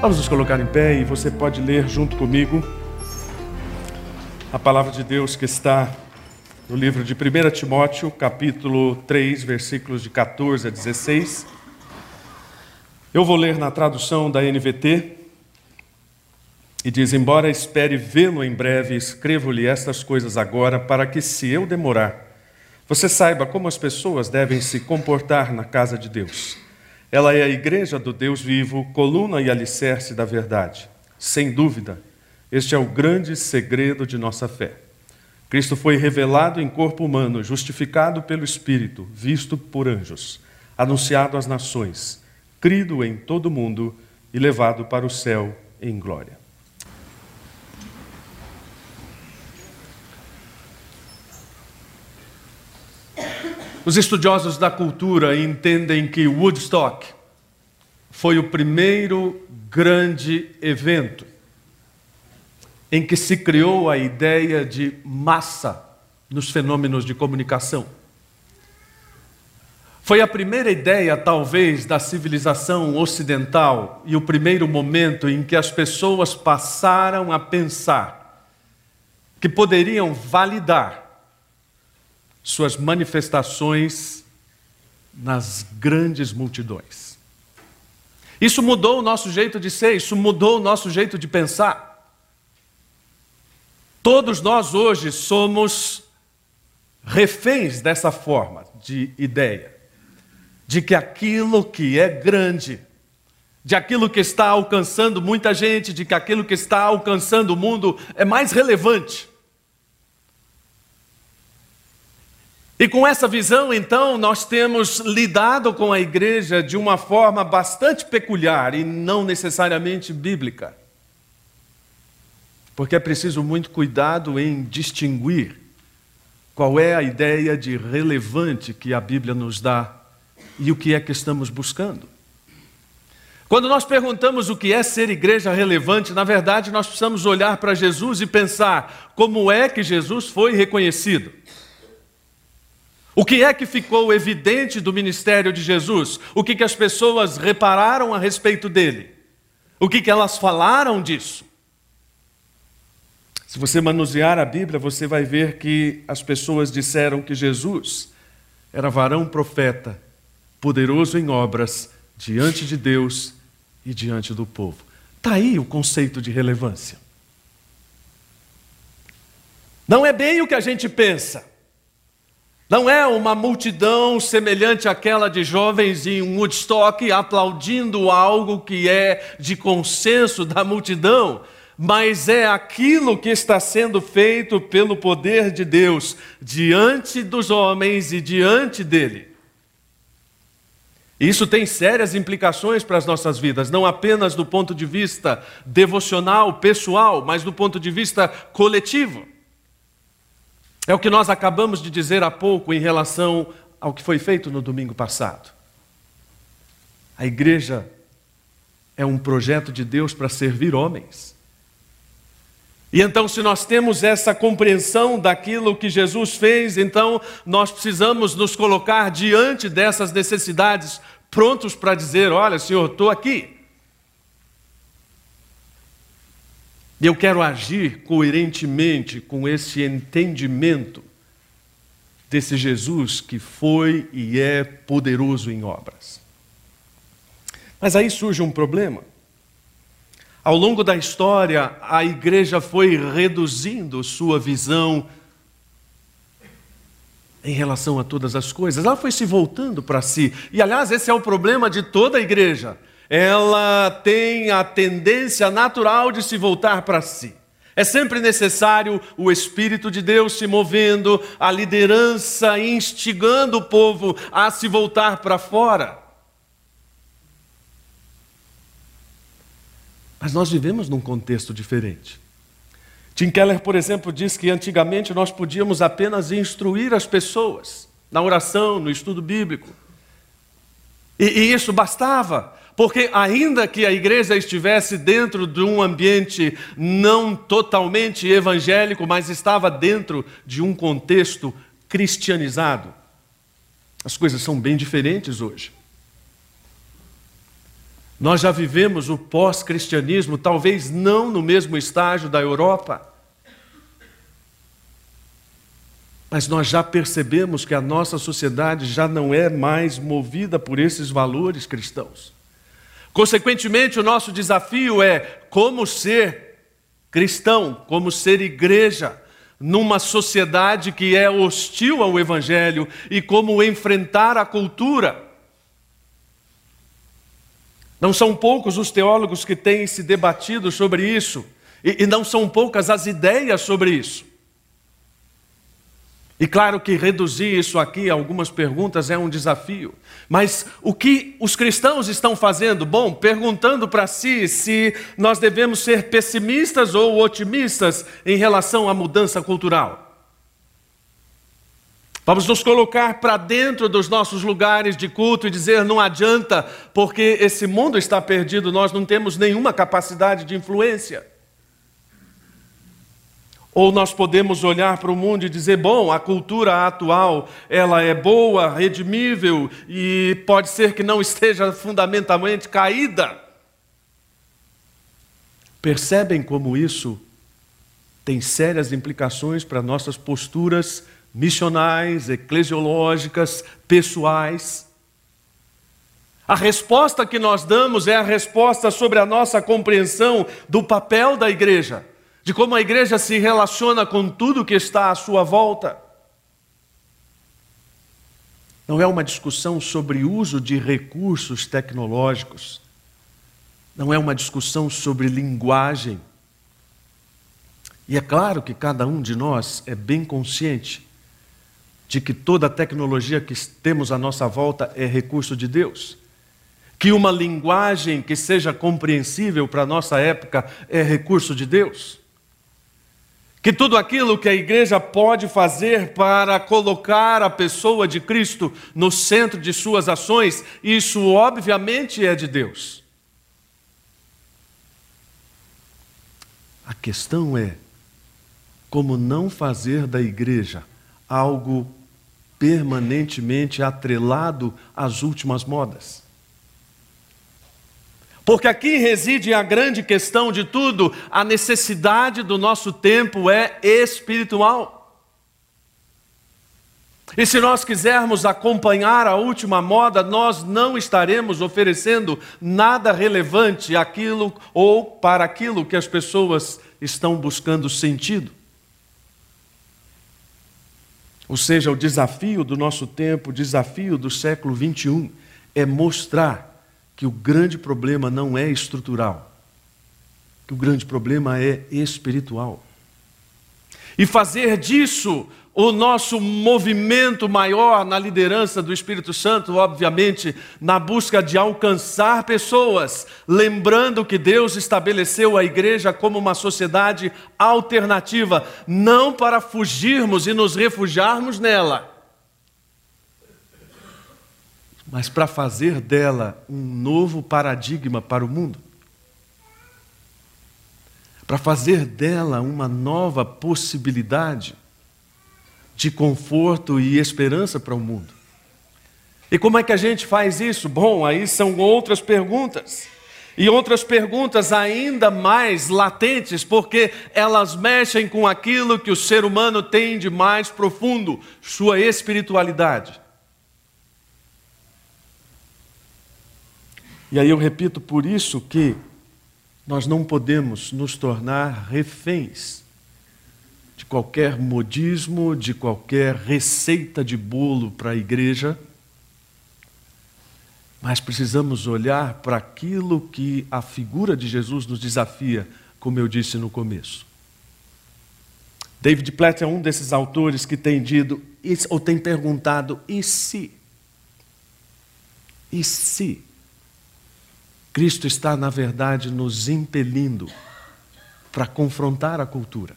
Vamos nos colocar em pé e você pode ler junto comigo a palavra de Deus que está no livro de 1 Timóteo, capítulo 3, versículos de 14 a 16. Eu vou ler na tradução da NVT e diz: Embora espere vê-lo em breve, escrevo-lhe estas coisas agora, para que, se eu demorar, você saiba como as pessoas devem se comportar na casa de Deus ela é a igreja do Deus vivo, coluna e alicerce da verdade. Sem dúvida, este é o grande segredo de nossa fé. Cristo foi revelado em corpo humano, justificado pelo Espírito, visto por anjos, anunciado às nações, crido em todo o mundo e levado para o céu em glória. Os estudiosos da cultura entendem que Woodstock foi o primeiro grande evento em que se criou a ideia de massa nos fenômenos de comunicação. Foi a primeira ideia, talvez, da civilização ocidental e o primeiro momento em que as pessoas passaram a pensar que poderiam validar suas manifestações nas grandes multidões. Isso mudou o nosso jeito de ser, isso mudou o nosso jeito de pensar. Todos nós hoje somos reféns dessa forma de ideia, de que aquilo que é grande, de aquilo que está alcançando muita gente, de que aquilo que está alcançando o mundo é mais relevante. E com essa visão, então, nós temos lidado com a igreja de uma forma bastante peculiar e não necessariamente bíblica. Porque é preciso muito cuidado em distinguir qual é a ideia de relevante que a Bíblia nos dá e o que é que estamos buscando. Quando nós perguntamos o que é ser igreja relevante, na verdade nós precisamos olhar para Jesus e pensar como é que Jesus foi reconhecido. O que é que ficou evidente do ministério de Jesus? O que, que as pessoas repararam a respeito dele? O que, que elas falaram disso? Se você manusear a Bíblia, você vai ver que as pessoas disseram que Jesus era varão profeta, poderoso em obras, diante de Deus e diante do povo. Está aí o conceito de relevância. Não é bem o que a gente pensa. Não é uma multidão semelhante àquela de jovens em Woodstock aplaudindo algo que é de consenso da multidão, mas é aquilo que está sendo feito pelo poder de Deus diante dos homens e diante dele. Isso tem sérias implicações para as nossas vidas, não apenas do ponto de vista devocional, pessoal, mas do ponto de vista coletivo. É o que nós acabamos de dizer há pouco em relação ao que foi feito no domingo passado. A igreja é um projeto de Deus para servir homens. E então, se nós temos essa compreensão daquilo que Jesus fez, então nós precisamos nos colocar diante dessas necessidades, prontos para dizer: Olha, Senhor, estou aqui. E eu quero agir coerentemente com esse entendimento desse Jesus que foi e é poderoso em obras. Mas aí surge um problema. Ao longo da história, a igreja foi reduzindo sua visão em relação a todas as coisas. Ela foi se voltando para si. E, aliás, esse é o problema de toda a igreja ela tem a tendência natural de se voltar para si. É sempre necessário o Espírito de Deus se movendo, a liderança instigando o povo a se voltar para fora. Mas nós vivemos num contexto diferente. Tim Keller, por exemplo, diz que antigamente nós podíamos apenas instruir as pessoas na oração, no estudo bíblico. E, e isso bastava. Porque, ainda que a igreja estivesse dentro de um ambiente não totalmente evangélico, mas estava dentro de um contexto cristianizado, as coisas são bem diferentes hoje. Nós já vivemos o pós-cristianismo, talvez não no mesmo estágio da Europa, mas nós já percebemos que a nossa sociedade já não é mais movida por esses valores cristãos. Consequentemente, o nosso desafio é como ser cristão, como ser igreja, numa sociedade que é hostil ao Evangelho e como enfrentar a cultura. Não são poucos os teólogos que têm se debatido sobre isso, e, não são poucas as ideias sobre isso. E claro que reduzir isso aqui a algumas perguntas é um desafio. Mas o que os cristãos estão fazendo? Bom, perguntando para si se nós devemos ser pessimistas ou otimistas em relação à mudança cultural. Vamos nos colocar para dentro dos nossos lugares de culto e dizer: não adianta, porque esse mundo está perdido, nós não temos nenhuma capacidade de influência. Ou nós podemos olhar para o mundo e dizer, bom, a cultura atual, ela é boa, redimível e pode ser que não esteja fundamentalmente caída. Percebem como isso tem sérias implicações para nossas posturas missionais, eclesiológicas, pessoais? A resposta que nós damos é a resposta sobre a nossa compreensão do papel da igreja de como a igreja se relaciona com tudo que está à sua volta. Não é uma discussão sobre uso de recursos tecnológicos. Não é uma discussão sobre linguagem. E é claro que cada um de nós é bem consciente de que toda a tecnologia que temos à nossa volta é recurso de Deus. Que uma linguagem que seja compreensível para a nossa época é recurso de Deus que tudo aquilo que a igreja pode fazer para colocar a pessoa de Cristo no centro de suas ações, isso obviamente é de Deus. A questão é como não fazer da igreja algo permanentemente atrelado às últimas modas. Porque aqui reside a grande questão de tudo: a necessidade do nosso tempo é espiritual. E se nós quisermos acompanhar a última moda, nós não estaremos oferecendo nada relevante aquilo ou para aquilo que as pessoas estão buscando sentido. Ou seja, o desafio do nosso tempo, o desafio do século 21 é mostrar que o grande problema não é estrutural, que o grande problema é espiritual. E fazer disso o nosso movimento maior na liderança do Espírito Santo, obviamente, na busca de alcançar pessoas, lembrando que Deus estabeleceu a igreja como uma sociedade alternativa, não para fugirmos e nos refugiarmos nela, mas para fazer dela um novo paradigma para o mundo. Para fazer dela uma nova possibilidade de conforto e esperança para o mundo. E como é que a gente faz isso? Bom, aí são outras perguntas. E outras perguntas ainda mais latentes, porque elas mexem com aquilo que o ser humano tem de mais profundo, sua espiritualidade. E aí eu repito, por isso que nós não podemos nos tornar reféns de qualquer modismo, de qualquer receita de bolo para a igreja, mas precisamos olhar para aquilo que a figura de Jesus nos desafia, como eu disse no começo. David Platt é um desses autores que tem dito, ou tem perguntado, e se? E se? Cristo está, na verdade, nos impelindo para confrontar a cultura.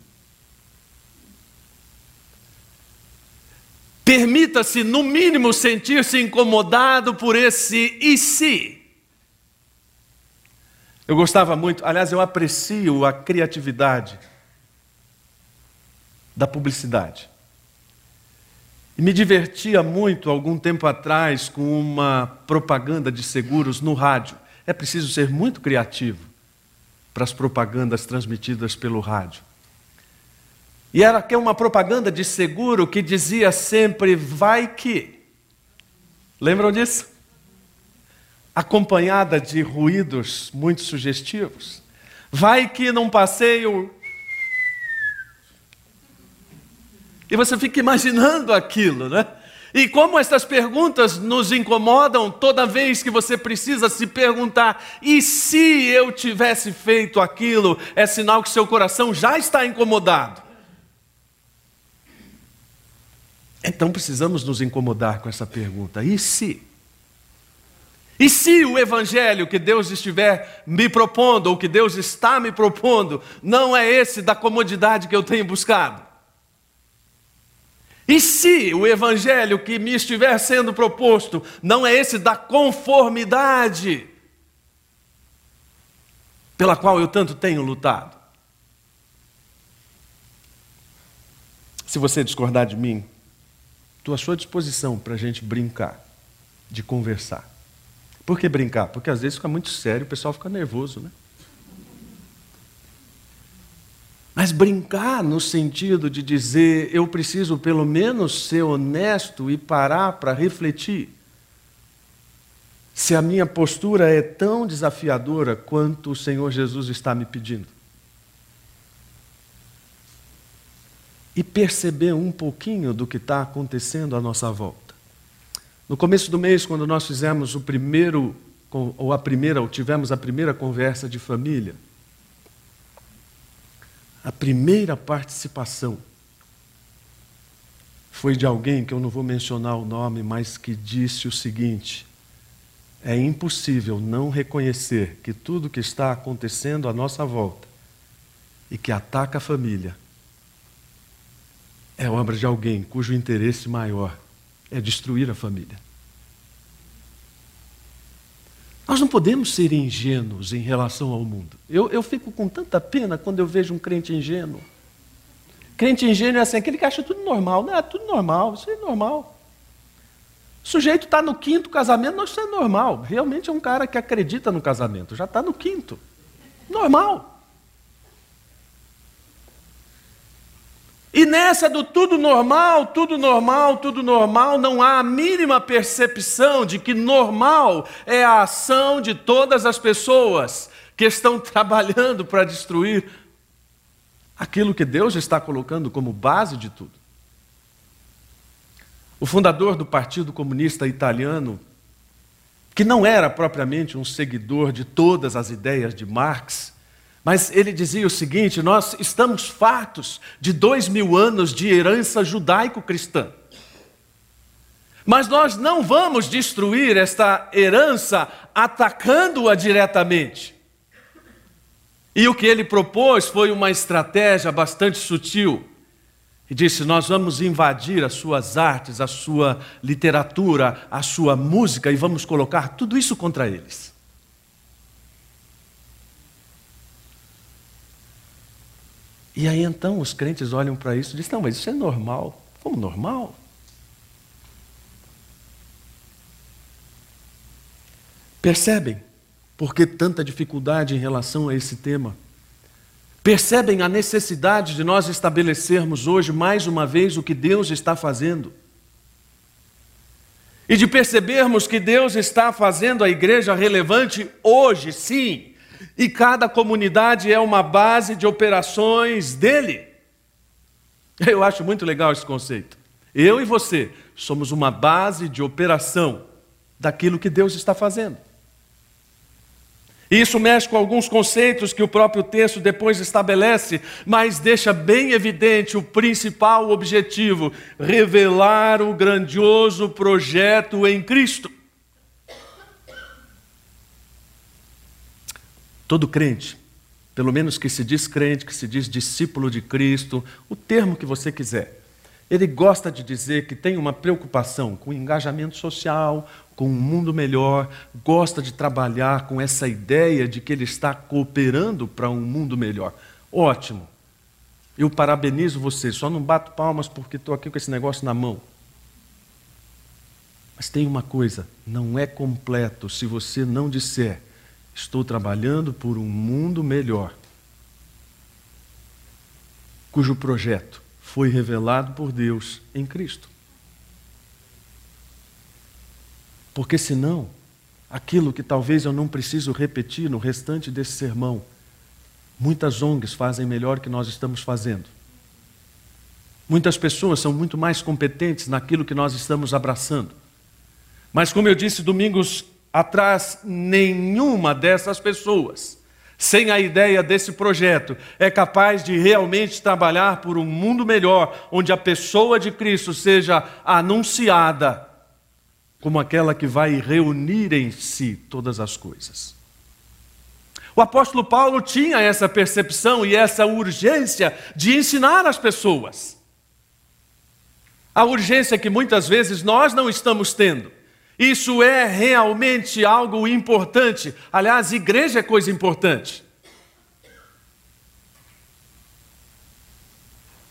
Permita-se, no mínimo, sentir-se incomodado por esse e se. Eu gostava muito, aliás, eu aprecio a criatividade da publicidade. E me divertia muito algum tempo atrás com uma propaganda de seguros no rádio é preciso ser muito criativo para as propagandas transmitidas pelo rádio. E era que uma propaganda de seguro que dizia sempre vai que. Lembram disso? Acompanhada de ruídos muito sugestivos. Vai que num passeio. E você fica imaginando aquilo, né? E como essas perguntas nos incomodam toda vez que você precisa se perguntar: e se eu tivesse feito aquilo? É sinal que seu coração já está incomodado. Então precisamos nos incomodar com essa pergunta: e se? E se o evangelho que Deus estiver me propondo, ou que Deus está me propondo, não é esse da comodidade que eu tenho buscado? E se o evangelho que me estiver sendo proposto não é esse da conformidade pela qual eu tanto tenho lutado? Se você discordar de mim, estou à sua disposição para a gente brincar, de conversar. Por que brincar? Porque às vezes fica muito sério, o pessoal fica nervoso, né? Mas brincar no sentido de dizer, eu preciso pelo menos ser honesto e parar para refletir. Se a minha postura é tão desafiadora quanto o Senhor Jesus está me pedindo. E perceber um pouquinho do que está acontecendo à nossa volta. No começo do mês, quando nós fizemos o primeiro, ou a primeira, ou tivemos a primeira conversa de família, a primeira participação foi de alguém que eu não vou mencionar o nome, mas que disse o seguinte: é impossível não reconhecer que tudo que está acontecendo à nossa volta e que ataca a família é obra de alguém cujo interesse maior é destruir a família. Nós não podemos ser ingênuos em relação ao mundo. Eu, eu fico com tanta pena quando eu vejo um crente ingênuo. Crente ingênuo é assim, aquele que acha tudo normal. Não, é tudo normal, isso é normal. O sujeito está no quinto casamento, não, isso é normal. Realmente é um cara que acredita no casamento, já está no quinto. Normal. E nessa do tudo normal, tudo normal, tudo normal, não há a mínima percepção de que normal é a ação de todas as pessoas que estão trabalhando para destruir aquilo que Deus está colocando como base de tudo. O fundador do Partido Comunista Italiano, que não era propriamente um seguidor de todas as ideias de Marx, mas ele dizia o seguinte: nós estamos fartos de dois mil anos de herança judaico-cristã. Mas nós não vamos destruir esta herança atacando-a diretamente. E o que ele propôs foi uma estratégia bastante sutil. E disse: Nós vamos invadir as suas artes, a sua literatura, a sua música e vamos colocar tudo isso contra eles. E aí então os crentes olham para isso e dizem: não, mas isso é normal. Como normal? Percebem por que tanta dificuldade em relação a esse tema? Percebem a necessidade de nós estabelecermos hoje mais uma vez o que Deus está fazendo? E de percebermos que Deus está fazendo a igreja relevante hoje, sim, e cada comunidade é uma base de operações dele. Eu acho muito legal esse conceito. Eu e você somos uma base de operação daquilo que Deus está fazendo. Isso mexe com alguns conceitos que o próprio texto depois estabelece, mas deixa bem evidente o principal objetivo: revelar o grandioso projeto em Cristo. Todo crente, pelo menos que se diz crente, que se diz discípulo de Cristo, o termo que você quiser, ele gosta de dizer que tem uma preocupação com o engajamento social, com um mundo melhor, gosta de trabalhar com essa ideia de que ele está cooperando para um mundo melhor. Ótimo. Eu parabenizo você, só não bato palmas porque estou aqui com esse negócio na mão. Mas tem uma coisa: não é completo se você não disser Estou trabalhando por um mundo melhor, cujo projeto foi revelado por Deus em Cristo. Porque senão, aquilo que talvez eu não preciso repetir no restante desse sermão, muitas ONGs fazem melhor que nós estamos fazendo. Muitas pessoas são muito mais competentes naquilo que nós estamos abraçando. Mas, como eu disse domingos atrás, nenhuma dessas pessoas, sem a ideia desse projeto, é capaz de realmente trabalhar por um mundo melhor, onde a pessoa de Cristo seja anunciada como aquela que vai reunir em si todas as coisas. O apóstolo Paulo tinha essa percepção e essa urgência de ensinar as pessoas. A urgência que muitas vezes nós não estamos tendo. Isso é realmente algo importante. Aliás, igreja é coisa importante.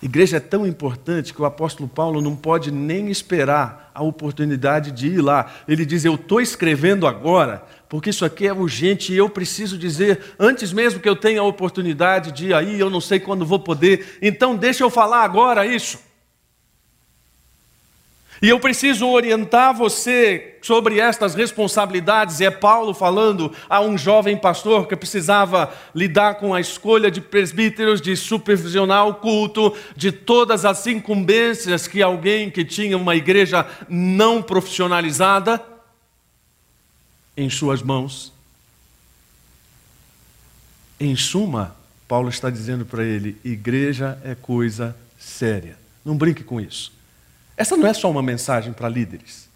Igreja é tão importante que o apóstolo Paulo não pode nem esperar a oportunidade de ir lá. Ele diz: Eu estou escrevendo agora, porque isso aqui é urgente e eu preciso dizer, antes mesmo que eu tenha a oportunidade de ir aí, eu não sei quando vou poder, então deixa eu falar agora isso. E eu preciso orientar você sobre estas responsabilidades. É Paulo falando a um jovem pastor que precisava lidar com a escolha de presbíteros, de supervisionar o culto, de todas as incumbências que alguém que tinha uma igreja não profissionalizada em suas mãos. Em suma, Paulo está dizendo para ele: igreja é coisa séria. Não brinque com isso. Essa não é só uma mensagem para líderes.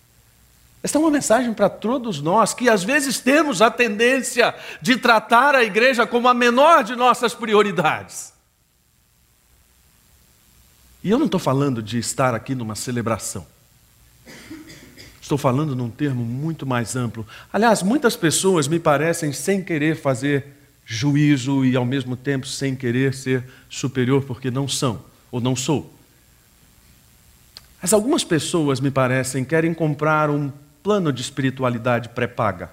Essa é uma mensagem para todos nós que às vezes temos a tendência de tratar a igreja como a menor de nossas prioridades. E eu não estou falando de estar aqui numa celebração. Estou falando num termo muito mais amplo. Aliás, muitas pessoas me parecem sem querer fazer juízo e ao mesmo tempo sem querer ser superior porque não são ou não sou. Mas algumas pessoas, me parecem, querem comprar um plano de espiritualidade pré-paga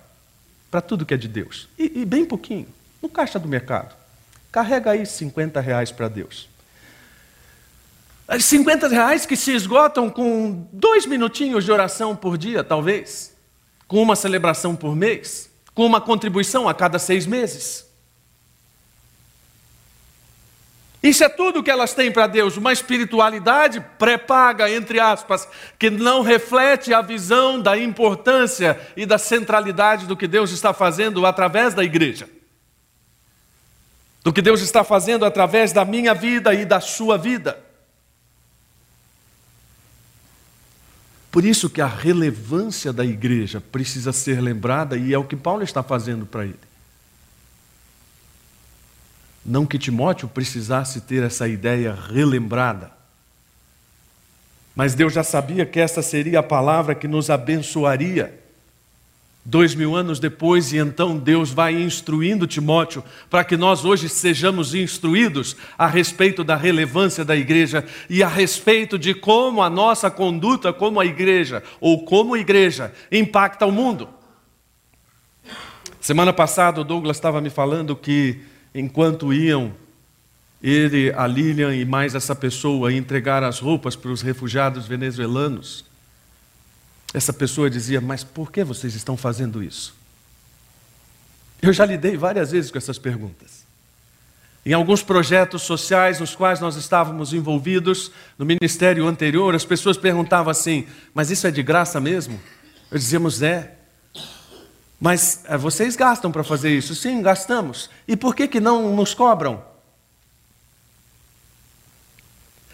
para tudo que é de Deus. E, e, bem pouquinho, no caixa do mercado. Carrega aí 50 reais para Deus. 50 reais que se esgotam com dois minutinhos de oração por dia, talvez, com uma celebração por mês, com uma contribuição a cada seis meses. Isso é tudo que elas têm para Deus, uma espiritualidade pré-paga, entre aspas, que não reflete a visão da importância e da centralidade do que Deus está fazendo através da igreja. Do que Deus está fazendo através da minha vida e da sua vida. Por isso que a relevância da igreja precisa ser lembrada e é o que Paulo está fazendo para ele. Não que Timóteo precisasse ter essa ideia relembrada. Mas Deus já sabia que essa seria a palavra que nos abençoaria. Dois mil anos depois, e então Deus vai instruindo Timóteo para que nós hoje sejamos instruídos a respeito da relevância da igreja e a respeito de como a nossa conduta como a igreja, ou como igreja, impacta o mundo. Semana passada o Douglas estava me falando que enquanto iam ele, a Lilian e mais essa pessoa entregar as roupas para os refugiados venezuelanos, essa pessoa dizia: Mas por que vocês estão fazendo isso? Eu já lidei várias vezes com essas perguntas. Em alguns projetos sociais nos quais nós estávamos envolvidos, no ministério anterior, as pessoas perguntavam assim: Mas isso é de graça mesmo? Eu dizíamos: É. Mas é, vocês gastam para fazer isso? Sim, gastamos. E por que, que não nos cobram?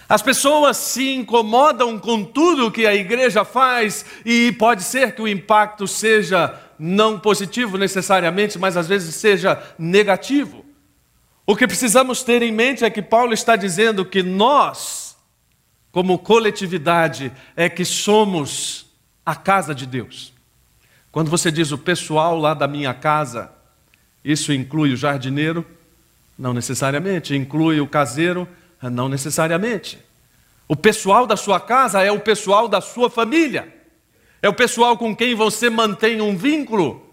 As pessoas se incomodam com tudo que a igreja faz e pode ser que o impacto seja não positivo necessariamente, mas às vezes seja negativo. O que precisamos ter em mente é que Paulo está dizendo que nós, como coletividade, é que somos a casa de Deus. Quando você diz o pessoal lá da minha casa, isso inclui o jardineiro? Não necessariamente. Inclui o caseiro? Não necessariamente. O pessoal da sua casa é o pessoal da sua família. É o pessoal com quem você mantém um vínculo.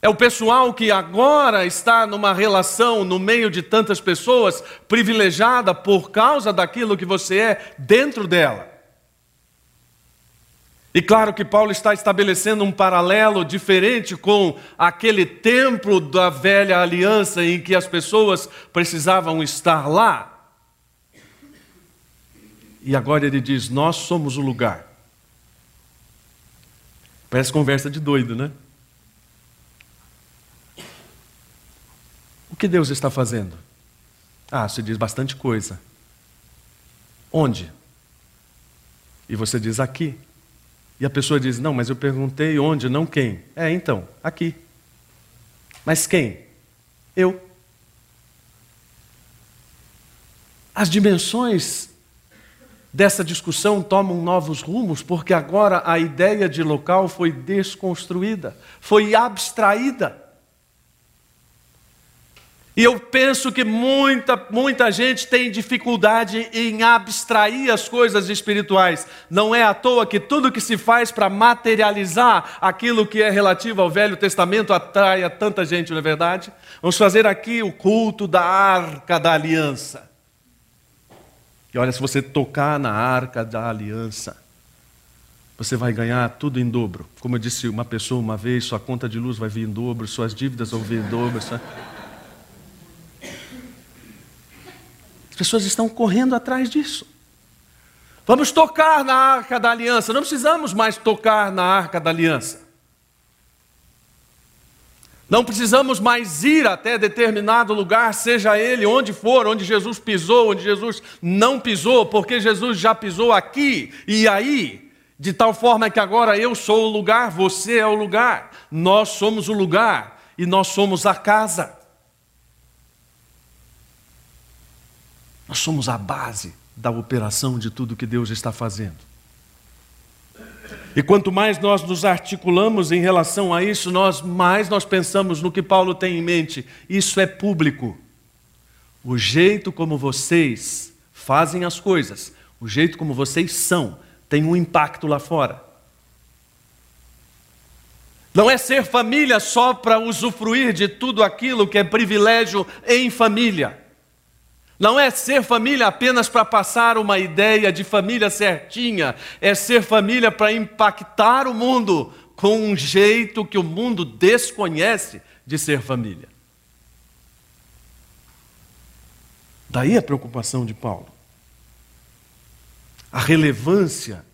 É o pessoal que agora está numa relação no meio de tantas pessoas privilegiada por causa daquilo que você é dentro dela. E claro que Paulo está estabelecendo um paralelo diferente com aquele templo da velha aliança em que as pessoas precisavam estar lá. E agora ele diz: Nós somos o lugar. Parece conversa de doido, né? O que Deus está fazendo? Ah, você diz bastante coisa. Onde? E você diz aqui. E a pessoa diz: Não, mas eu perguntei onde, não quem. É, então, aqui. Mas quem? Eu. As dimensões dessa discussão tomam novos rumos, porque agora a ideia de local foi desconstruída, foi abstraída. E eu penso que muita, muita gente tem dificuldade em abstrair as coisas espirituais. Não é à toa que tudo que se faz para materializar aquilo que é relativo ao Velho Testamento atrai a tanta gente, não é verdade? Vamos fazer aqui o culto da arca da aliança. E olha, se você tocar na arca da aliança, você vai ganhar tudo em dobro. Como eu disse uma pessoa uma vez, sua conta de luz vai vir em dobro, suas dívidas vão vir em dobro. Sua... pessoas estão correndo atrás disso. Vamos tocar na arca da aliança. Não precisamos mais tocar na arca da aliança. Não precisamos mais ir até determinado lugar, seja ele onde for, onde Jesus pisou, onde Jesus não pisou, porque Jesus já pisou aqui e aí, de tal forma que agora eu sou o lugar, você é o lugar, nós somos o lugar e nós somos a casa. Nós somos a base da operação de tudo que Deus está fazendo. E quanto mais nós nos articulamos em relação a isso, nós mais nós pensamos no que Paulo tem em mente. Isso é público. O jeito como vocês fazem as coisas, o jeito como vocês são, tem um impacto lá fora. Não é ser família só para usufruir de tudo aquilo que é privilégio em família. Não é ser família apenas para passar uma ideia de família certinha, é ser família para impactar o mundo com um jeito que o mundo desconhece de ser família. Daí a preocupação de Paulo. A relevância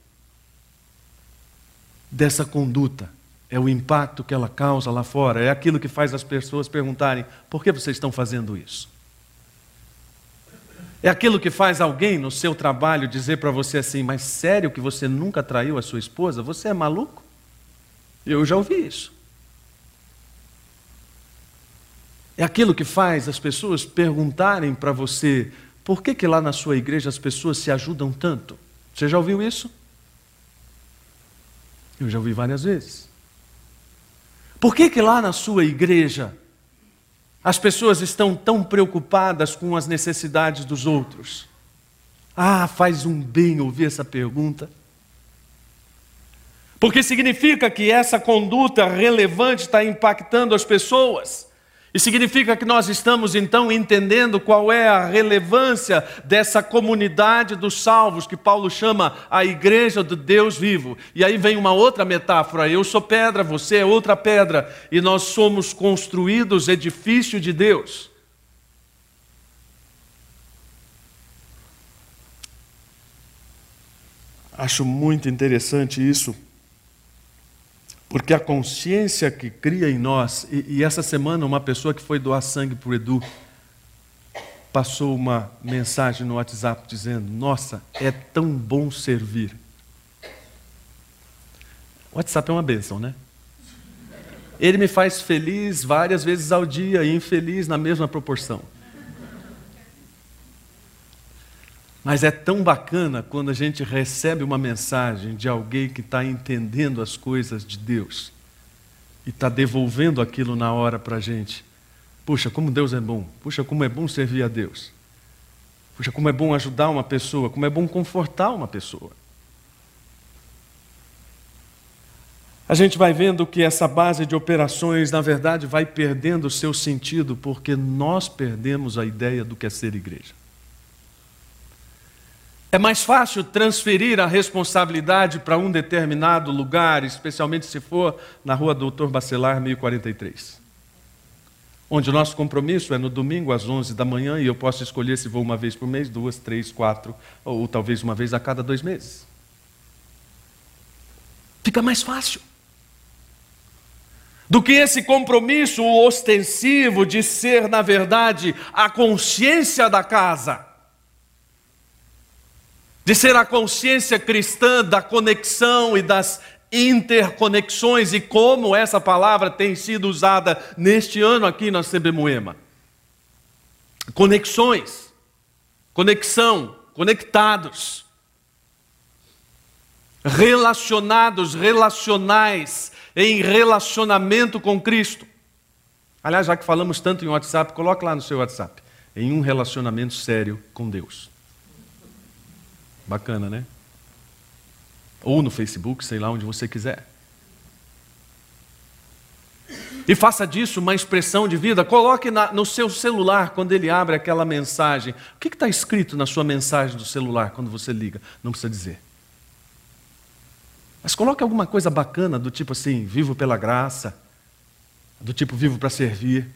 dessa conduta é o impacto que ela causa lá fora, é aquilo que faz as pessoas perguntarem: por que vocês estão fazendo isso? É aquilo que faz alguém no seu trabalho dizer para você assim: Mas sério que você nunca traiu a sua esposa? Você é maluco? Eu já ouvi isso. É aquilo que faz as pessoas perguntarem para você: Por que, que lá na sua igreja as pessoas se ajudam tanto? Você já ouviu isso? Eu já ouvi várias vezes. Por que, que lá na sua igreja as pessoas estão tão preocupadas com as necessidades dos outros. Ah, faz um bem ouvir essa pergunta. Porque significa que essa conduta relevante está impactando as pessoas. E significa que nós estamos então entendendo qual é a relevância dessa comunidade dos salvos, que Paulo chama a igreja do Deus vivo. E aí vem uma outra metáfora: eu sou pedra, você é outra pedra, e nós somos construídos edifício de Deus. Acho muito interessante isso, porque a consciência que cria em nós, e, e essa semana uma pessoa que foi doar sangue para o Edu, passou uma mensagem no WhatsApp dizendo: Nossa, é tão bom servir. O WhatsApp é uma bênção, né? Ele me faz feliz várias vezes ao dia e infeliz na mesma proporção. Mas é tão bacana quando a gente recebe uma mensagem de alguém que está entendendo as coisas de Deus e está devolvendo aquilo na hora para a gente. Puxa, como Deus é bom. Puxa, como é bom servir a Deus. Puxa, como é bom ajudar uma pessoa. Como é bom confortar uma pessoa. a gente vai vendo que essa base de operações, na verdade, vai perdendo o seu sentido porque nós perdemos a ideia do que é ser igreja. É mais fácil transferir a responsabilidade para um determinado lugar, especialmente se for na rua Doutor Bacelar 1043. Onde o nosso compromisso é no domingo às 11 da manhã e eu posso escolher se vou uma vez por mês, duas, três, quatro, ou talvez uma vez a cada dois meses. Fica mais fácil do que esse compromisso ostensivo de ser, na verdade, a consciência da casa, de ser a consciência cristã da conexão e das interconexões, e como essa palavra tem sido usada neste ano aqui na CB Moema. Conexões, conexão, conectados, relacionados, relacionais, em relacionamento com Cristo. Aliás, já que falamos tanto em WhatsApp, coloque lá no seu WhatsApp. Em um relacionamento sério com Deus. Bacana, né? Ou no Facebook, sei lá onde você quiser. E faça disso uma expressão de vida. Coloque na, no seu celular, quando ele abre aquela mensagem. O que está escrito na sua mensagem do celular quando você liga? Não precisa dizer. Mas coloque alguma coisa bacana, do tipo assim, vivo pela graça, do tipo vivo para servir,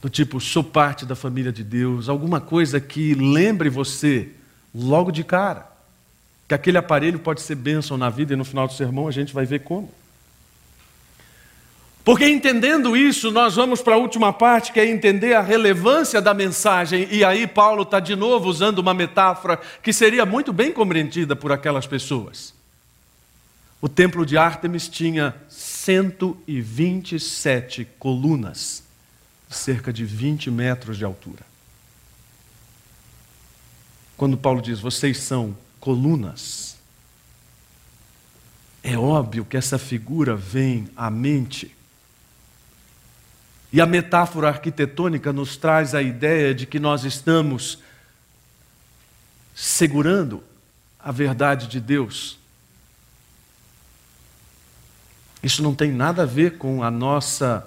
do tipo sou parte da família de Deus, alguma coisa que lembre você logo de cara que aquele aparelho pode ser bênção na vida e no final do sermão a gente vai ver como. Porque entendendo isso, nós vamos para a última parte, que é entender a relevância da mensagem. E aí, Paulo está de novo usando uma metáfora que seria muito bem compreendida por aquelas pessoas. O templo de Ártemis tinha 127 colunas, cerca de 20 metros de altura. Quando Paulo diz, vocês são colunas, é óbvio que essa figura vem à mente e a metáfora arquitetônica nos traz a ideia de que nós estamos segurando a verdade de Deus. Isso não tem nada a ver com a nossa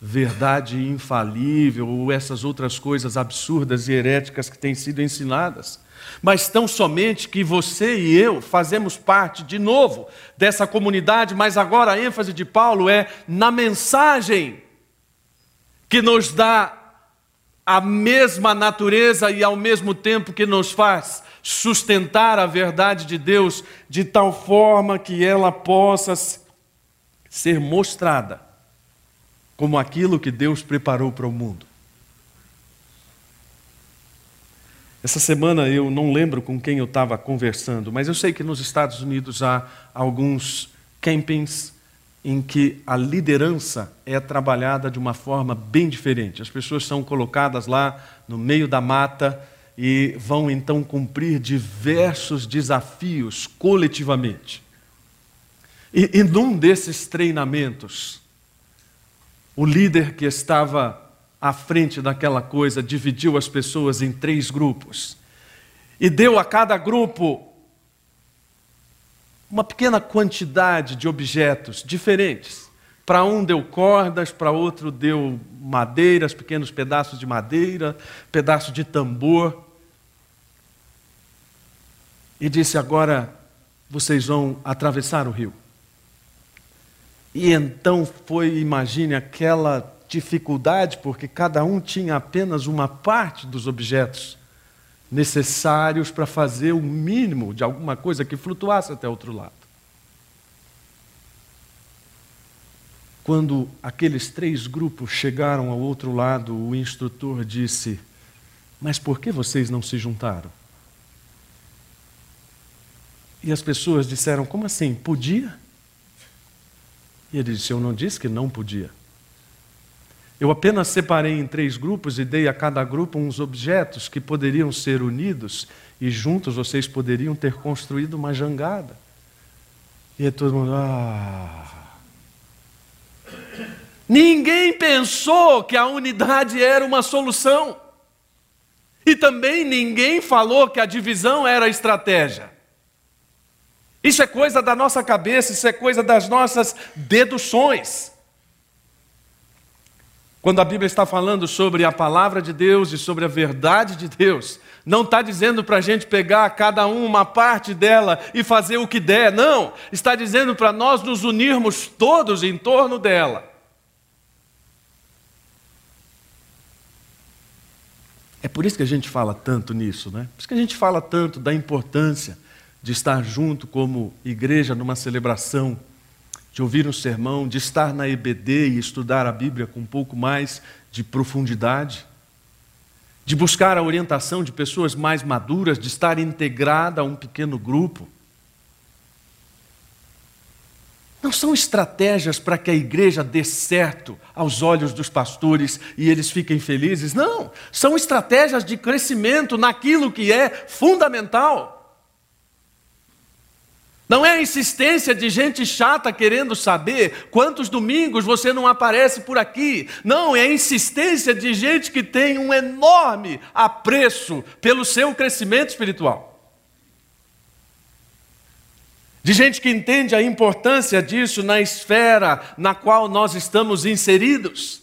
verdade infalível ou essas outras coisas absurdas e heréticas que têm sido ensinadas. Mas tão somente que você e eu fazemos parte, de novo, dessa comunidade, mas agora a ênfase de Paulo é na mensagem que nos dá a mesma natureza e ao mesmo tempo que nos faz sustentar a verdade de Deus de tal forma que ela possa ser mostrada como aquilo que Deus preparou para o mundo. Essa semana eu não lembro com quem eu estava conversando, mas eu sei que nos Estados Unidos há alguns campings em que a liderança é trabalhada de uma forma bem diferente. As pessoas são colocadas lá no meio da mata e vão então cumprir diversos desafios coletivamente. E, e num desses treinamentos, o líder que estava à frente daquela coisa dividiu as pessoas em três grupos e deu a cada grupo uma pequena quantidade de objetos diferentes. Para um deu cordas, para outro deu madeiras, pequenos pedaços de madeira, pedaço de tambor. E disse: Agora vocês vão atravessar o rio. E então foi, imagine, aquela dificuldade, porque cada um tinha apenas uma parte dos objetos necessários para fazer o mínimo de alguma coisa que flutuasse até outro lado. Quando aqueles três grupos chegaram ao outro lado, o instrutor disse: Mas por que vocês não se juntaram? E as pessoas disseram: Como assim? Podia? E ele disse: Eu não disse que não podia. Eu apenas separei em três grupos e dei a cada grupo uns objetos que poderiam ser unidos e juntos vocês poderiam ter construído uma jangada. E todo mundo, ah. Ninguém pensou que a unidade era uma solução. E também ninguém falou que a divisão era a estratégia. Isso é coisa da nossa cabeça, isso é coisa das nossas deduções. Quando a Bíblia está falando sobre a palavra de Deus e sobre a verdade de Deus, não está dizendo para a gente pegar cada um uma parte dela e fazer o que der, não. Está dizendo para nós nos unirmos todos em torno dela. É por isso que a gente fala tanto nisso, né? Por isso que a gente fala tanto da importância de estar junto como igreja numa celebração de ouvir um sermão, de estar na EBD e estudar a Bíblia com um pouco mais de profundidade, de buscar a orientação de pessoas mais maduras, de estar integrada a um pequeno grupo. Não são estratégias para que a igreja dê certo aos olhos dos pastores e eles fiquem felizes. Não, são estratégias de crescimento naquilo que é fundamental. Não é a insistência de gente chata querendo saber quantos domingos você não aparece por aqui. Não, é a insistência de gente que tem um enorme apreço pelo seu crescimento espiritual. De gente que entende a importância disso na esfera na qual nós estamos inseridos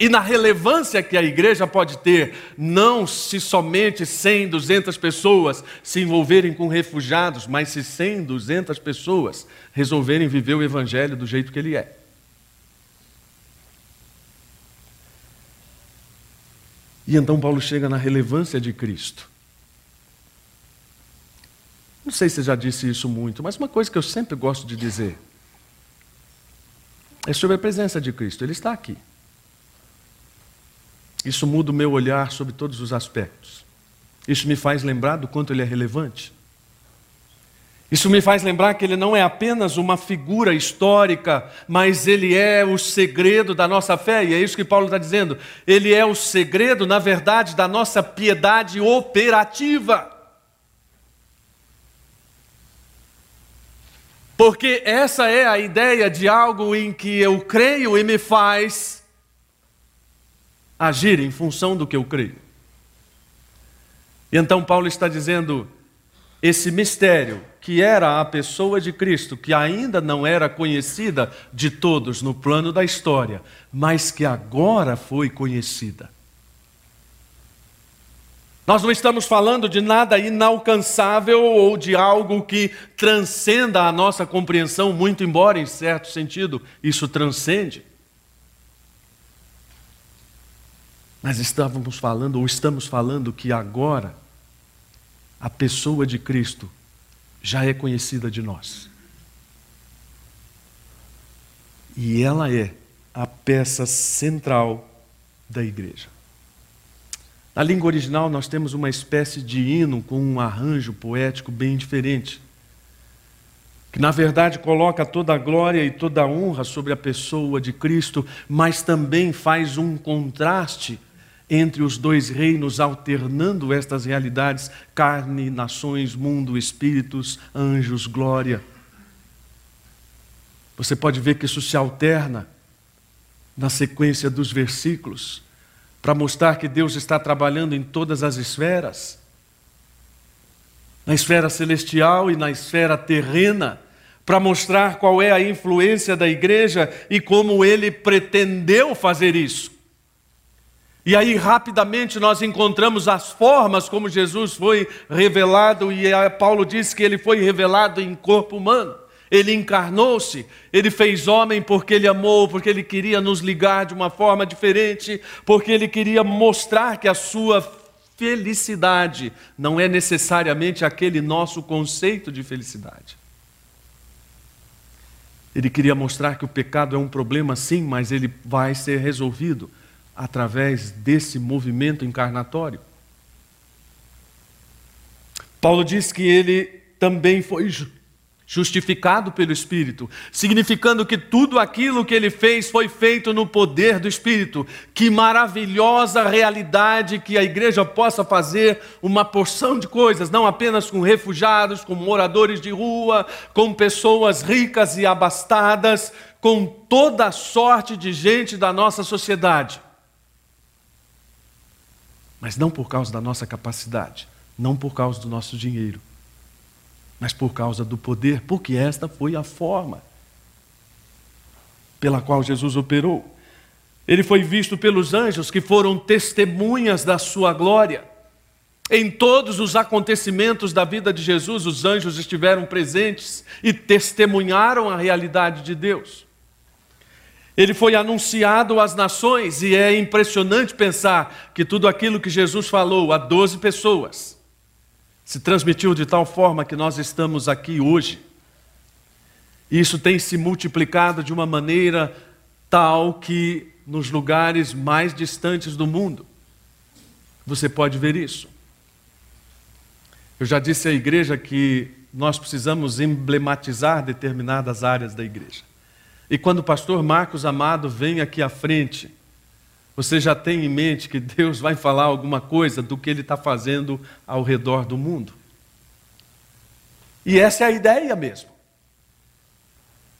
e na relevância que a igreja pode ter, não se somente 100, 200 pessoas se envolverem com refugiados, mas se 100, 200 pessoas resolverem viver o evangelho do jeito que ele é. E então Paulo chega na relevância de Cristo. Não sei se já disse isso muito, mas uma coisa que eu sempre gosto de dizer é sobre a presença de Cristo. Ele está aqui. Isso muda o meu olhar sobre todos os aspectos. Isso me faz lembrar do quanto ele é relevante. Isso me faz lembrar que ele não é apenas uma figura histórica, mas ele é o segredo da nossa fé, e é isso que Paulo está dizendo. Ele é o segredo, na verdade, da nossa piedade operativa. Porque essa é a ideia de algo em que eu creio e me faz agir em função do que eu creio. E então Paulo está dizendo: esse mistério, que era a pessoa de Cristo, que ainda não era conhecida de todos no plano da história, mas que agora foi conhecida. Nós não estamos falando de nada inalcançável ou de algo que transcenda a nossa compreensão, muito embora, em certo sentido, isso transcende. Mas estávamos falando, ou estamos falando, que agora a pessoa de Cristo já é conhecida de nós. E ela é a peça central da igreja. Na língua original, nós temos uma espécie de hino com um arranjo poético bem diferente, que na verdade coloca toda a glória e toda a honra sobre a pessoa de Cristo, mas também faz um contraste entre os dois reinos, alternando estas realidades: carne, nações, mundo, espíritos, anjos, glória. Você pode ver que isso se alterna na sequência dos versículos, para mostrar que Deus está trabalhando em todas as esferas na esfera celestial e na esfera terrena para mostrar qual é a influência da igreja e como ele pretendeu fazer isso. E aí, rapidamente, nós encontramos as formas como Jesus foi revelado, e Paulo diz que ele foi revelado em corpo humano. Ele encarnou-se, ele fez homem porque ele amou, porque ele queria nos ligar de uma forma diferente, porque ele queria mostrar que a sua felicidade não é necessariamente aquele nosso conceito de felicidade. Ele queria mostrar que o pecado é um problema, sim, mas ele vai ser resolvido através desse movimento encarnatório. Paulo diz que ele também foi justificado pelo Espírito, significando que tudo aquilo que ele fez foi feito no poder do Espírito. Que maravilhosa realidade que a igreja possa fazer uma porção de coisas, não apenas com refugiados, com moradores de rua, com pessoas ricas e abastadas, com toda a sorte de gente da nossa sociedade mas não por causa da nossa capacidade, não por causa do nosso dinheiro, mas por causa do poder, porque esta foi a forma pela qual Jesus operou. Ele foi visto pelos anjos que foram testemunhas da sua glória. Em todos os acontecimentos da vida de Jesus, os anjos estiveram presentes e testemunharam a realidade de Deus. Ele foi anunciado às nações e é impressionante pensar que tudo aquilo que Jesus falou a 12 pessoas se transmitiu de tal forma que nós estamos aqui hoje. Isso tem se multiplicado de uma maneira tal que nos lugares mais distantes do mundo você pode ver isso. Eu já disse à igreja que nós precisamos emblematizar determinadas áreas da igreja. E quando o pastor Marcos Amado vem aqui à frente, você já tem em mente que Deus vai falar alguma coisa do que ele está fazendo ao redor do mundo. E essa é a ideia mesmo.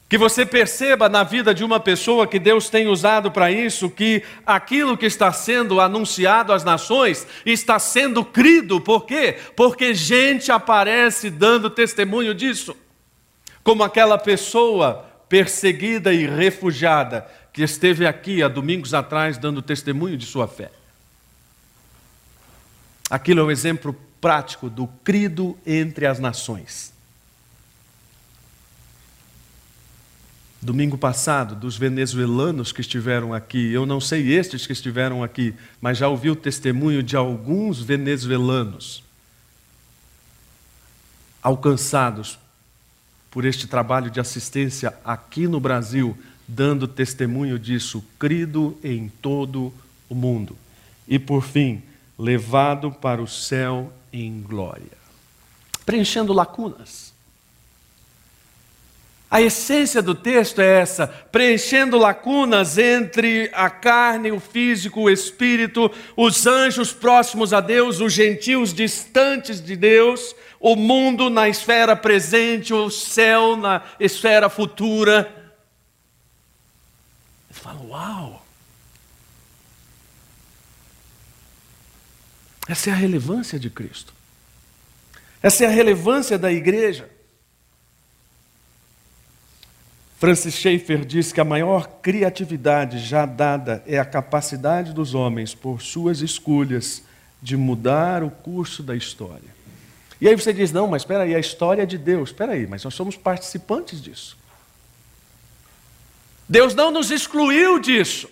Que você perceba na vida de uma pessoa que Deus tem usado para isso, que aquilo que está sendo anunciado às nações está sendo crido. Por quê? Porque gente aparece dando testemunho disso. Como aquela pessoa perseguida e refugiada que esteve aqui há domingos atrás dando testemunho de sua fé. Aquilo é um exemplo prático do crido entre as nações. Domingo passado, dos venezuelanos que estiveram aqui, eu não sei estes que estiveram aqui, mas já ouvi o testemunho de alguns venezuelanos alcançados por este trabalho de assistência aqui no Brasil, dando testemunho disso, crido em todo o mundo. E por fim, levado para o céu em glória, preenchendo lacunas. A essência do texto é essa, preenchendo lacunas entre a carne, o físico, o espírito, os anjos próximos a Deus, os gentios distantes de Deus, o mundo na esfera presente, o céu na esfera futura. Você fala, uau! Essa é a relevância de Cristo. Essa é a relevância da igreja. Francis Schaeffer diz que a maior criatividade já dada é a capacidade dos homens, por suas escolhas, de mudar o curso da história. E aí você diz: não, mas espera aí, a história é de Deus. Espera aí, mas nós somos participantes disso. Deus não nos excluiu disso.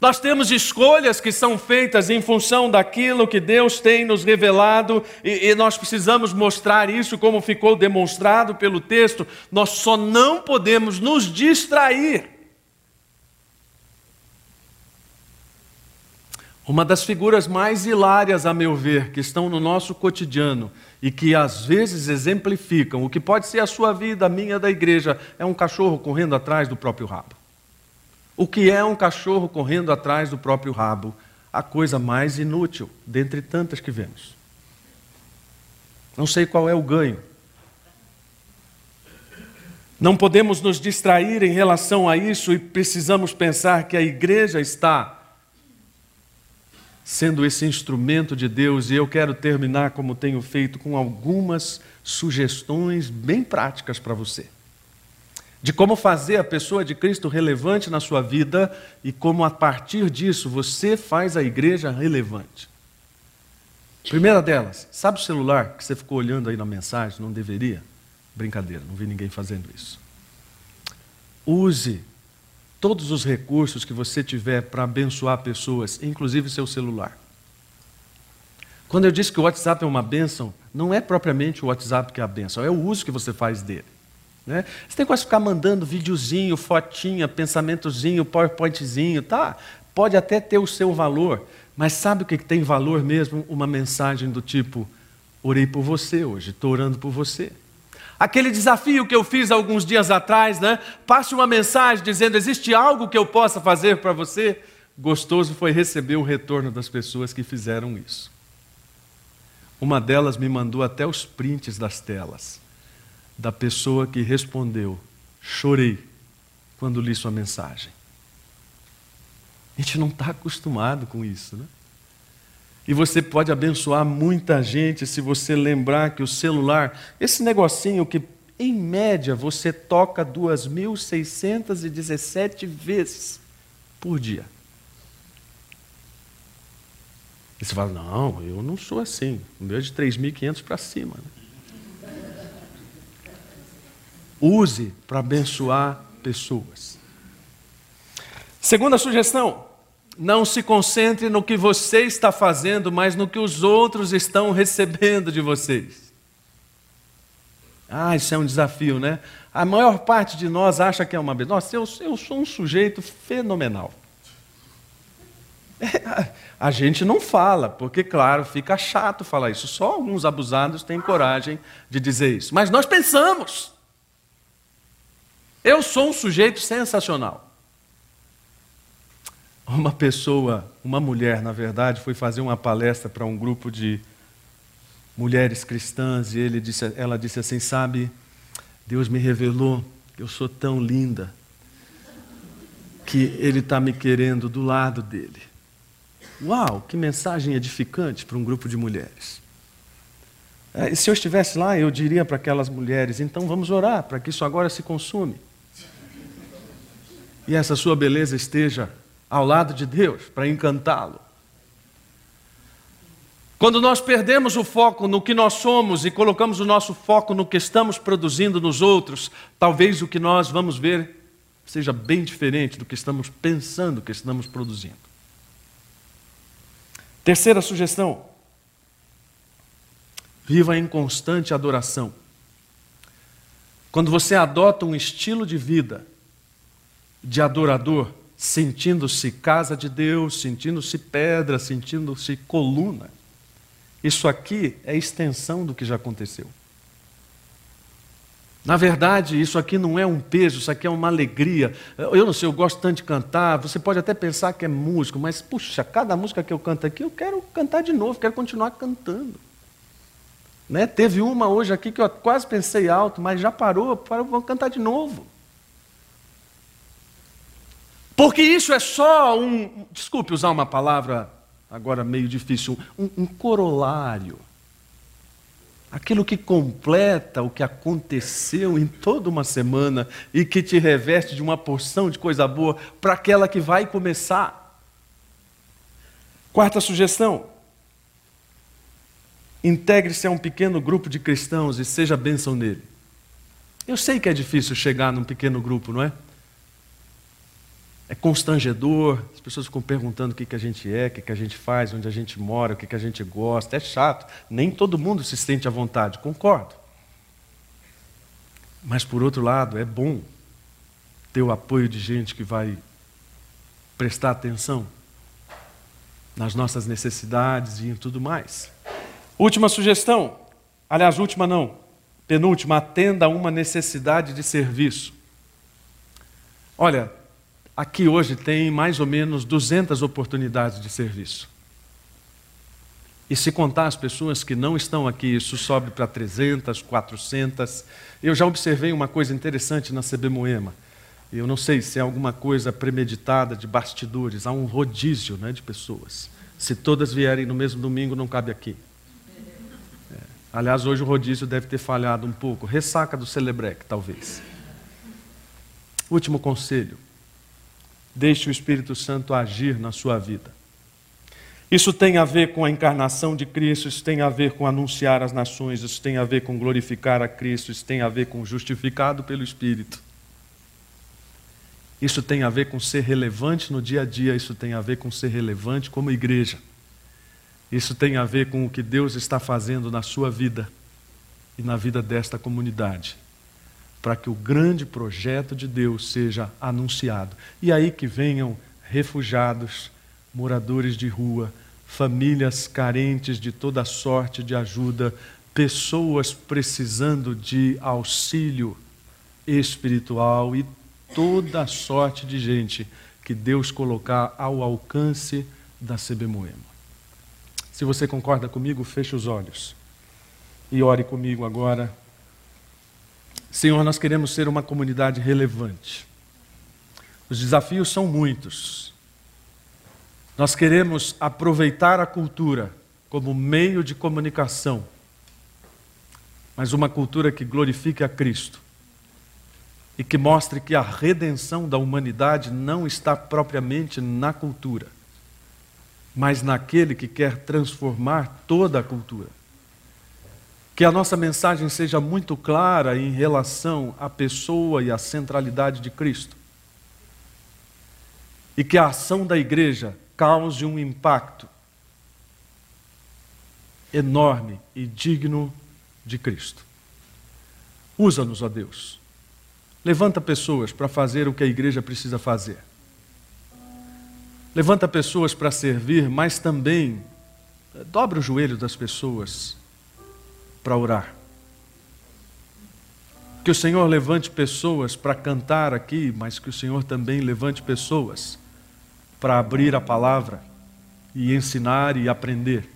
Nós temos escolhas que são feitas em função daquilo que Deus tem nos revelado, e, e, nós precisamos mostrar isso, como ficou demonstrado pelo texto. Nós só não podemos nos distrair Uma das figuras mais hilárias, a meu ver, que estão no nosso cotidiano e que às vezes exemplificam o que pode ser a sua vida, a minha, da igreja, é um cachorro correndo atrás do próprio rabo. O que é um cachorro correndo atrás do próprio rabo? A coisa mais inútil dentre tantas que vemos. Não sei qual é o ganho. Não podemos nos distrair em relação a isso e precisamos pensar que a igreja está sendo esse instrumento de Deus, e eu quero terminar, como tenho feito, com algumas sugestões bem práticas para você. De como fazer a pessoa de Cristo relevante na sua vida e como a partir disso você faz a igreja relevante. Primeira delas, sabe o celular que você ficou olhando aí na mensagem? Não deveria? Brincadeira, não vi ninguém fazendo isso. Use todos os recursos que você tiver para abençoar pessoas, inclusive seu celular. Quando eu disse que o WhatsApp é uma bênção, não é propriamente o WhatsApp que é a bênção, é o uso que você faz dele. Né? Você tem que ficar mandando videozinho, fotinha, pensamentozinho, powerpointzinho, tá? Pode até ter o seu valor, mas sabe o que tem valor mesmo? Uma mensagem do tipo: orei por você hoje, estou orando por você. Aquele desafio que eu fiz alguns dias atrás, né? Passe uma mensagem dizendo: existe algo que eu possa fazer para você? Gostoso foi receber o retorno das pessoas que fizeram isso. Uma delas me mandou até os prints das telas da pessoa que respondeu: chorei quando li sua mensagem. A gente não está acostumado com isso, né? E você pode abençoar muita gente se você lembrar que o celular, esse negocinho que em média você toca 2.617 vezes por dia. E você fala: Não, eu não sou assim. O meu é de 3.500 para cima. Né? Use para abençoar pessoas. Segunda sugestão: não se concentre no que você está fazendo, mas no que os outros estão recebendo de vocês. Ah, isso é um desafio, né? A maior parte de nós acha que é uma benção. Nossa, eu, eu sou um sujeito fenomenal. A gente não fala, porque, claro, fica chato falar isso. Só alguns abusados têm coragem de dizer isso. Mas nós pensamos. Eu sou um sujeito sensacional. Uma pessoa, uma mulher, na verdade, foi fazer uma palestra para um grupo de mulheres cristãs e ele disse, ela disse assim: Sabe, Deus me revelou que eu sou tão linda que Ele está me querendo do lado dele. Uau, que mensagem edificante para um grupo de mulheres. É, se eu estivesse lá, eu diria para aquelas mulheres: então vamos orar para que isso agora se consume e essa sua beleza esteja ao lado de Deus para encantá-lo. Quando nós perdemos o foco no que nós somos e colocamos o nosso foco no que estamos produzindo nos outros, talvez o que nós vamos ver seja bem diferente do que estamos pensando que estamos produzindo. Terceira sugestão: viva em constante adoração. Quando você adota um estilo de vida de adorador, sentindo-se casa de Deus, sentindo-se pedra, sentindo-se coluna. Isso aqui é extensão do que já aconteceu. Na verdade, isso aqui não é um peso, isso aqui é uma alegria. Eu não sei, eu gosto tanto de cantar. Você pode até pensar que é músico, mas, puxa, cada música que eu canto aqui, eu quero cantar de novo, quero continuar cantando. Né? Teve uma hoje aqui que eu quase pensei alto, mas já parou, parou vou cantar de novo. Porque isso é só um, desculpe usar uma palavra agora meio difícil, um, um corolário. Aquilo que completa o que aconteceu em toda uma semana e que te reveste de uma porção de coisa boa para aquela que vai começar. Quarta sugestão: integre-se a um pequeno grupo de cristãos e seja bênção nele. Eu sei que é difícil chegar num pequeno grupo, não é? É constrangedor, as pessoas ficam perguntando o que, que a gente é, o que, que a gente faz, onde a gente mora, o que, que a gente gosta. É chato, nem todo mundo se sente à vontade, concordo. Mas, por outro lado, é bom ter o apoio de gente que vai prestar atenção nas nossas necessidades e em tudo mais. Última sugestão, aliás, última não, penúltima, atenda a uma necessidade de serviço. Olha, aqui hoje tem mais ou menos 200 oportunidades de serviço. E se contar as pessoas que não estão aqui, isso sobe para 300, 400. Eu já observei uma coisa interessante na CB Moema. Eu não sei se é alguma coisa premeditada de bastidores, há um rodízio né, de pessoas. Se todas vierem no mesmo domingo, não cabe aqui. É. Aliás, hoje o rodízio deve ter falhado um pouco. Ressaca do Celebrec, talvez. Último conselho Deixe o Espírito Santo agir na sua vida. Isso tem a ver com a encarnação de Cristo, isso tem a ver com anunciar as nações, isso tem a ver com glorificar a Cristo, isso tem a ver com justificado pelo Espírito. Isso tem a ver com ser relevante no dia a dia, isso tem a ver com ser relevante como igreja. Isso tem a ver com o que Deus está fazendo na sua vida e na vida desta comunidade para que o grande projeto de Deus seja anunciado. E aí que venham refugiados, moradores de rua, famílias carentes de toda sorte de ajuda, pessoas precisando de auxílio espiritual e toda sorte de gente que Deus colocar ao alcance da CB Moema. Se você concorda comigo, feche os olhos e ore comigo agora Senhor, nós queremos ser uma comunidade relevante. Os desafios são muitos. Nós queremos aproveitar a cultura como meio de comunicação, mas uma cultura que glorifique a Cristo e que mostre que a redenção da humanidade não está propriamente na cultura, mas naquele que quer transformar toda a cultura. Que a nossa mensagem seja muito clara em relação à pessoa e à centralidade de Cristo. E que a ação da igreja cause um impacto enorme e digno de Cristo. Usa-nos, ó Deus Levanta pessoas para fazer o que a igreja precisa fazer. Levanta pessoas para servir, mas também eh, dobra o joelho das pessoas para orar. Que o Senhor levante pessoas para cantar aqui, mas que o Senhor também levante pessoas para abrir a palavra e ensinar e aprender.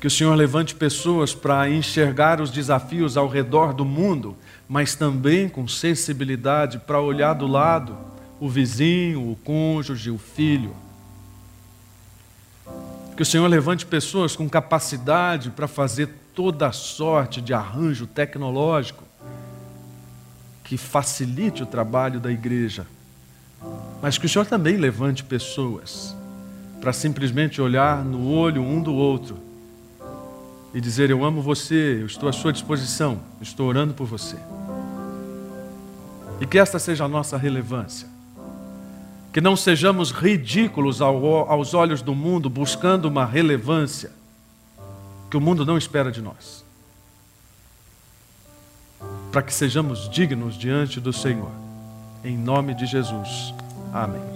Que o Senhor levante pessoas para enxergar os desafios ao redor do mundo, mas também com sensibilidade para olhar do lado o vizinho, o cônjuge, o filho. Que o Senhor levante pessoas com capacidade para fazer toda sorte de arranjo tecnológico que facilite o trabalho da igreja. Mas que o Senhor também levante pessoas para simplesmente olhar no olho um do outro e dizer: Eu amo você, eu estou à sua disposição, estou orando por você. E que esta seja a nossa relevância. Que não sejamos ridículos aos olhos do mundo buscando uma relevância que o mundo não espera de nós. Para que sejamos dignos diante do Senhor. Em nome de Jesus. Amém.